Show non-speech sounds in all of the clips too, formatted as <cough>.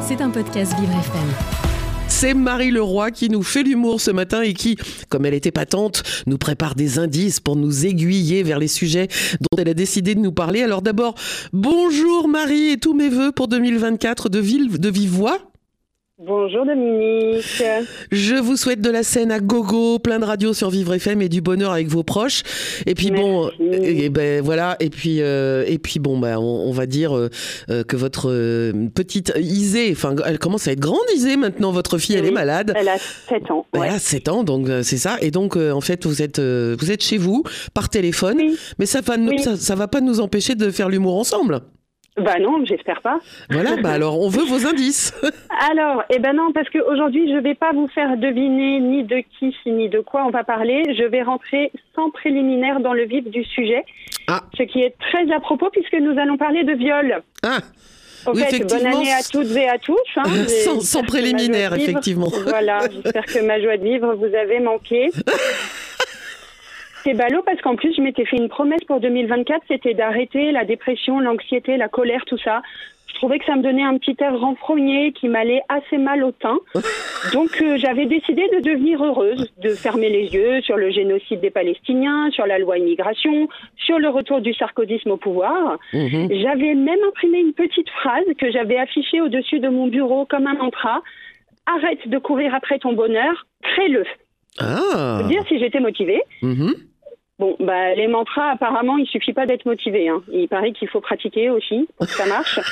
C'est un podcast Vivre FM. C'est Marie Leroy qui nous fait l'humour ce matin et qui, comme elle était patente, nous prépare des indices pour nous aiguiller vers les sujets dont elle a décidé de nous parler. Alors d'abord, bonjour Marie et tous mes voeux pour 2024 de, ville, de. Bonjour Dominique. Je vous souhaite de la scène à gogo, plein de radios sur Vivre FM et du bonheur avec vos proches. Et puis bon, et, ben voilà. Et puis euh, et puis bon, ben on, va dire euh, euh, que votre petite Isée, enfin, elle commence à être grande Isée maintenant. Votre fille, elle est malade. Elle a 7 ans. Elle a 7 ans, donc c'est ça. Et donc en fait, vous êtes vous êtes chez vous par téléphone, mais ça va ça, ça va pas nous empêcher de faire l'humour ensemble. Bah non, j'espère pas. Voilà, bah alors on veut vos indices. <laughs> alors, eh ben non, parce qu'aujourd'hui je vais pas vous faire deviner ni de qui ni de quoi on va parler. Je vais rentrer sans préliminaire dans le vif du sujet, ah. ce qui est très à propos puisque nous allons parler de viol. Ah. Au fait, bonne année à toutes et à tous. Hein. <laughs> sans, sans préliminaire, effectivement. Voilà, j'espère que ma joie de vivre vous avait manqué. <laughs> C'est ballot parce qu'en plus, je m'étais fait une promesse pour 2024, c'était d'arrêter la dépression, l'anxiété, la colère, tout ça. Je trouvais que ça me donnait un petit air renfrogné qui m'allait assez mal au teint. Donc euh, j'avais décidé de devenir heureuse, de fermer les yeux sur le génocide des Palestiniens, sur la loi immigration, sur le retour du sarkodisme au pouvoir. Mhm. J'avais même imprimé une petite phrase que j'avais affichée au-dessus de mon bureau comme un mantra. Arrête de courir après ton bonheur, crée-le. Ah. dire si j'étais motivée. Mhm. Bon, bah, les mantras, apparemment, il suffit pas d'être motivé. Hein. Il paraît qu'il faut pratiquer aussi pour que ça marche. <laughs>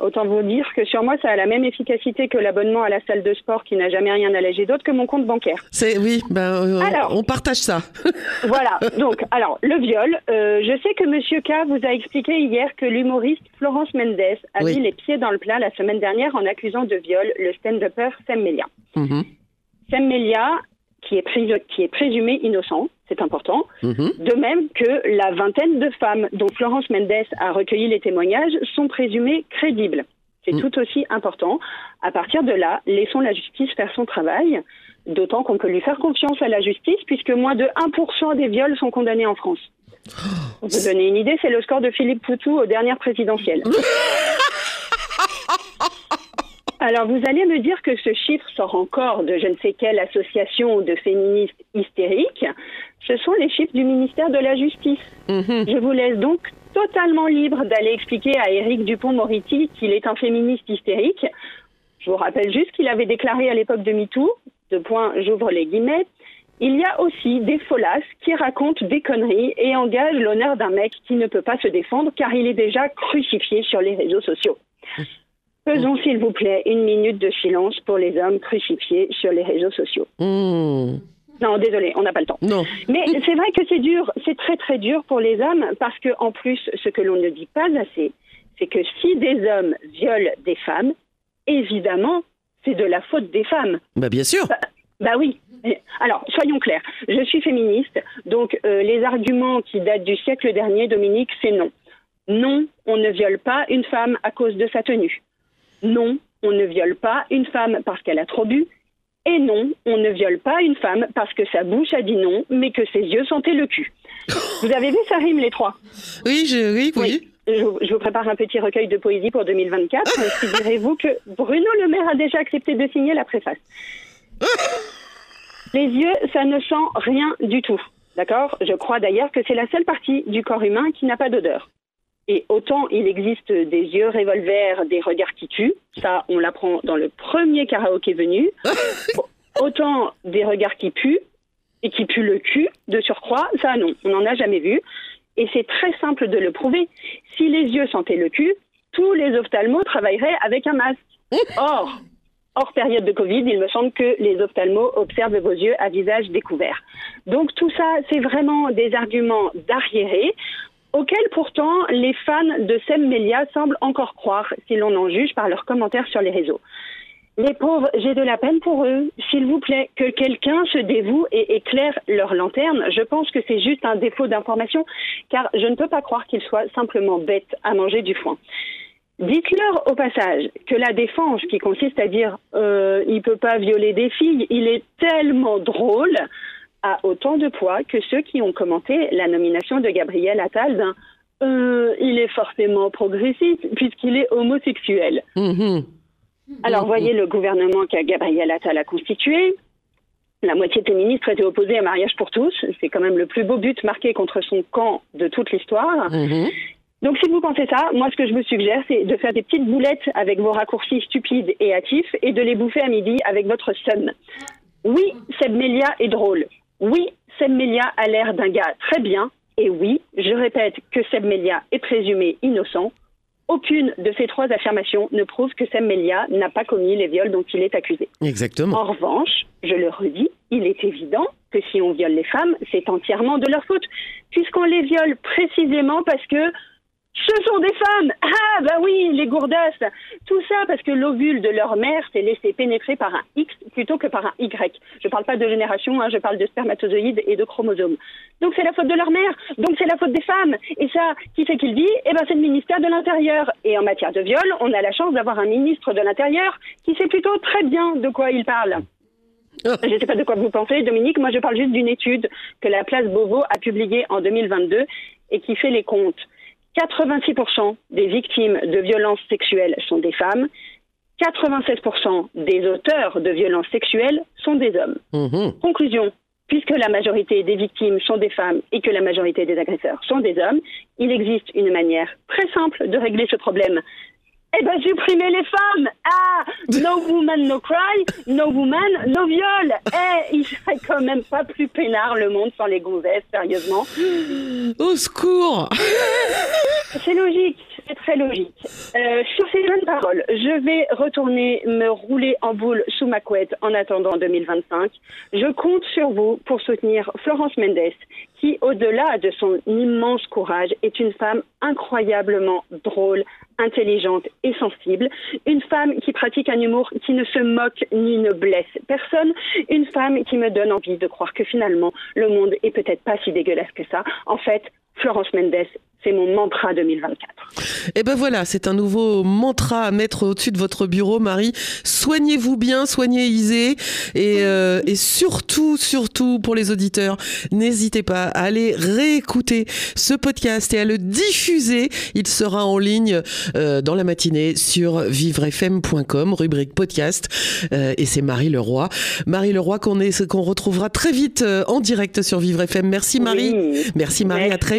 Autant vous dire que sur moi, ça a la même efficacité que l'abonnement à la salle de sport qui n'a jamais rien allégé d'autre que mon compte bancaire. C'est oui, ben euh, on partage ça. <laughs> voilà. Donc, alors le viol. Euh, je sais que Monsieur K vous a expliqué hier que l'humoriste Florence Mendes a mis les pieds dans le plat la semaine dernière en accusant de viol le stand-upper Sam Melia. Mm Sam Melia qui est, qui est présumé innocent, c'est important. Mhm. De même que la vingtaine de femmes dont Florence Mendes a recueilli les témoignages sont présumées crédibles. C'est mhm. tout aussi important. À partir de là, laissons la justice faire son travail, d'autant qu'on peut lui faire confiance à la justice, puisque moins de 1% des viols sont condamnés en France. On peut donner une idée, c'est le score de Philippe Poutou aux dernières présidentielles. <laughs> Alors, vous allez me dire que ce chiffre sort encore de je ne sais quelle association de féministes hystériques. Ce sont les chiffres du ministère de la Justice. Mhm. Je vous laisse donc totalement libre d'aller expliquer à Éric Dupont-Moretti qu'il est un féministe hystérique. Je vous rappelle juste qu'il avait déclaré à l'époque de MeToo, de point, j'ouvre les guillemets, il y a aussi des folasses qui racontent des conneries et engagent l'honneur d'un mec qui ne peut pas se défendre car il est déjà crucifié sur les réseaux sociaux. Faisons, s'il vous plaît, une minute de silence pour les hommes crucifiés sur les réseaux sociaux. Hmm. Non, désolé, on n'a pas le temps. Non. Mais c'est vrai que c'est dur, c'est très très dur pour les hommes parce que en plus, ce que l'on ne dit pas assez, c'est que si des hommes violent des femmes, évidemment, c'est de la faute des femmes. Bah bien sûr. Bah, bah oui. Alors, soyons clairs. Je suis féministe, donc euh, les arguments qui datent du siècle dernier, Dominique, c'est non. Non, on ne viole pas une femme à cause de sa tenue. Non, on ne viole pas une femme parce qu'elle a trop bu. Et non, on ne viole pas une femme parce que sa bouche a dit non, mais que ses yeux sentaient le cul. Vous avez vu, ça rime les trois. Oui, je, oui, oui. Je, vous prépare un petit recueil de poésie pour 2024. Direz-vous que Bruno Le Maire a déjà accepté de signer la préface. Les yeux, ça ne sent rien du tout. D'accord? Je crois d'ailleurs que c'est la seule partie du corps humain qui n'a pas d'odeur. Et autant il existe des yeux revolver, des regards qui tuent, ça on l'apprend dans le premier karaoké venu, <laughs> autant des regards qui puent et qui puent le cul de surcroît, ça non, on n'en a jamais vu. Et c'est très simple de le prouver. Si les yeux sentaient le cul, tous les ophtalmos travailleraient avec un masque. Or, hors période de Covid, il me semble que les ophtalmos observent vos yeux à visage découvert. Donc tout ça, c'est vraiment des arguments d'arriérés auquel pourtant les fans de Sem Melia semblent encore croire, si l'on en juge par leurs commentaires sur les réseaux. Les pauvres, j'ai de la peine pour eux. S'il vous plaît, que quelqu'un se dévoue et éclaire leur lanterne. Je pense que c'est juste un défaut d'information, car je ne peux pas croire qu'ils soient simplement bêtes à manger du foin. Dites-leur au passage que la défense, qui consiste à dire euh, il peut pas violer des filles, il est tellement drôle a autant de poids que ceux qui ont commenté la nomination de Gabriel Attal d'un euh, Il est forcément progressiste puisqu'il est homosexuel. Mhm. Alors, voyez le gouvernement qu'a Gabriel Attal a constitué. La moitié des ministres étaient opposés à mariage pour tous. C'est quand même le plus beau but marqué contre son camp de toute l'histoire. Mhm. Donc, si vous pensez ça, moi, ce que je me suggère, c'est de faire des petites boulettes avec vos raccourcis stupides et hâtifs et de les bouffer à midi avec votre son. Oui, Seb Melia est drôle. Oui, Seb Melia a l'air d'un gars très bien. Et oui, je répète que Seb Melia est présumé innocent. Aucune de ces trois affirmations ne prouve que Seb Melia n'a pas commis les viols dont il est accusé. Exactement. En revanche, je le redis, il est évident que si on viole les femmes, c'est entièrement de leur faute, puisqu'on les viole précisément parce que ce sont des femmes. Ah bah oui, les gourdasses. Tout ça parce que l'ovule de leur mère s'est laissé pénétrer par un X plutôt que par un Y. Je parle pas de génération, hein, je parle de spermatozoïdes et de chromosomes. Donc c'est la faute de leur mère. Donc c'est la faute des femmes. Et ça, qui c'est qu'il dit Eh ben c'est le ministère de l'Intérieur. Et en matière de viol, on a la chance d'avoir un ministre de l'Intérieur qui sait plutôt très bien de quoi il parle. Ah. Je ne sais pas de quoi vous pensez, Dominique. Moi, je parle juste d'une étude que la place Beauvau a publiée en 2022 et qui fait les comptes. 86% des victimes de violences sexuelles sont des femmes. 96% des auteurs de violences sexuelles sont des hommes. Mhm. Conclusion. Puisque la majorité des victimes sont des femmes et que la majorité des agresseurs sont des hommes, il existe une manière très simple de régler ce problème. Eh ben, supprimer les femmes Ah No woman, no cry, no woman, no viol Eh, il serait quand même pas plus peinard le monde sans les gonzesses, sérieusement. Au secours C'est logique, c'est très logique. Euh, sur ces bonnes paroles, je vais retourner me rouler en boule sous ma couette en attendant 2025. Je compte sur vous pour soutenir Florence Mendes, qui, au-delà de son immense courage, est une femme incroyablement drôle, intelligente et sensible, une femme qui pratique un humour qui ne se moque ni ne blesse personne, une femme qui me donne envie de croire que finalement le monde est peut-être pas si dégueulasse que ça. En fait, Florence Mendes, c'est mon mantra 2024. Et ben voilà, c'est un nouveau mantra à mettre au-dessus de votre bureau, Marie. Soignez-vous bien, soignez Isée. Et, euh, et surtout, surtout pour les auditeurs, n'hésitez pas à aller réécouter ce podcast et à le diffuser. Il sera en ligne euh, dans la matinée sur vivrefm.com, rubrique podcast. Euh, et c'est Marie Leroy. Marie Leroy qu'on est, qu'on retrouvera très vite euh, en direct sur Vivre FM. Merci Marie. Oui. Merci Marie, à très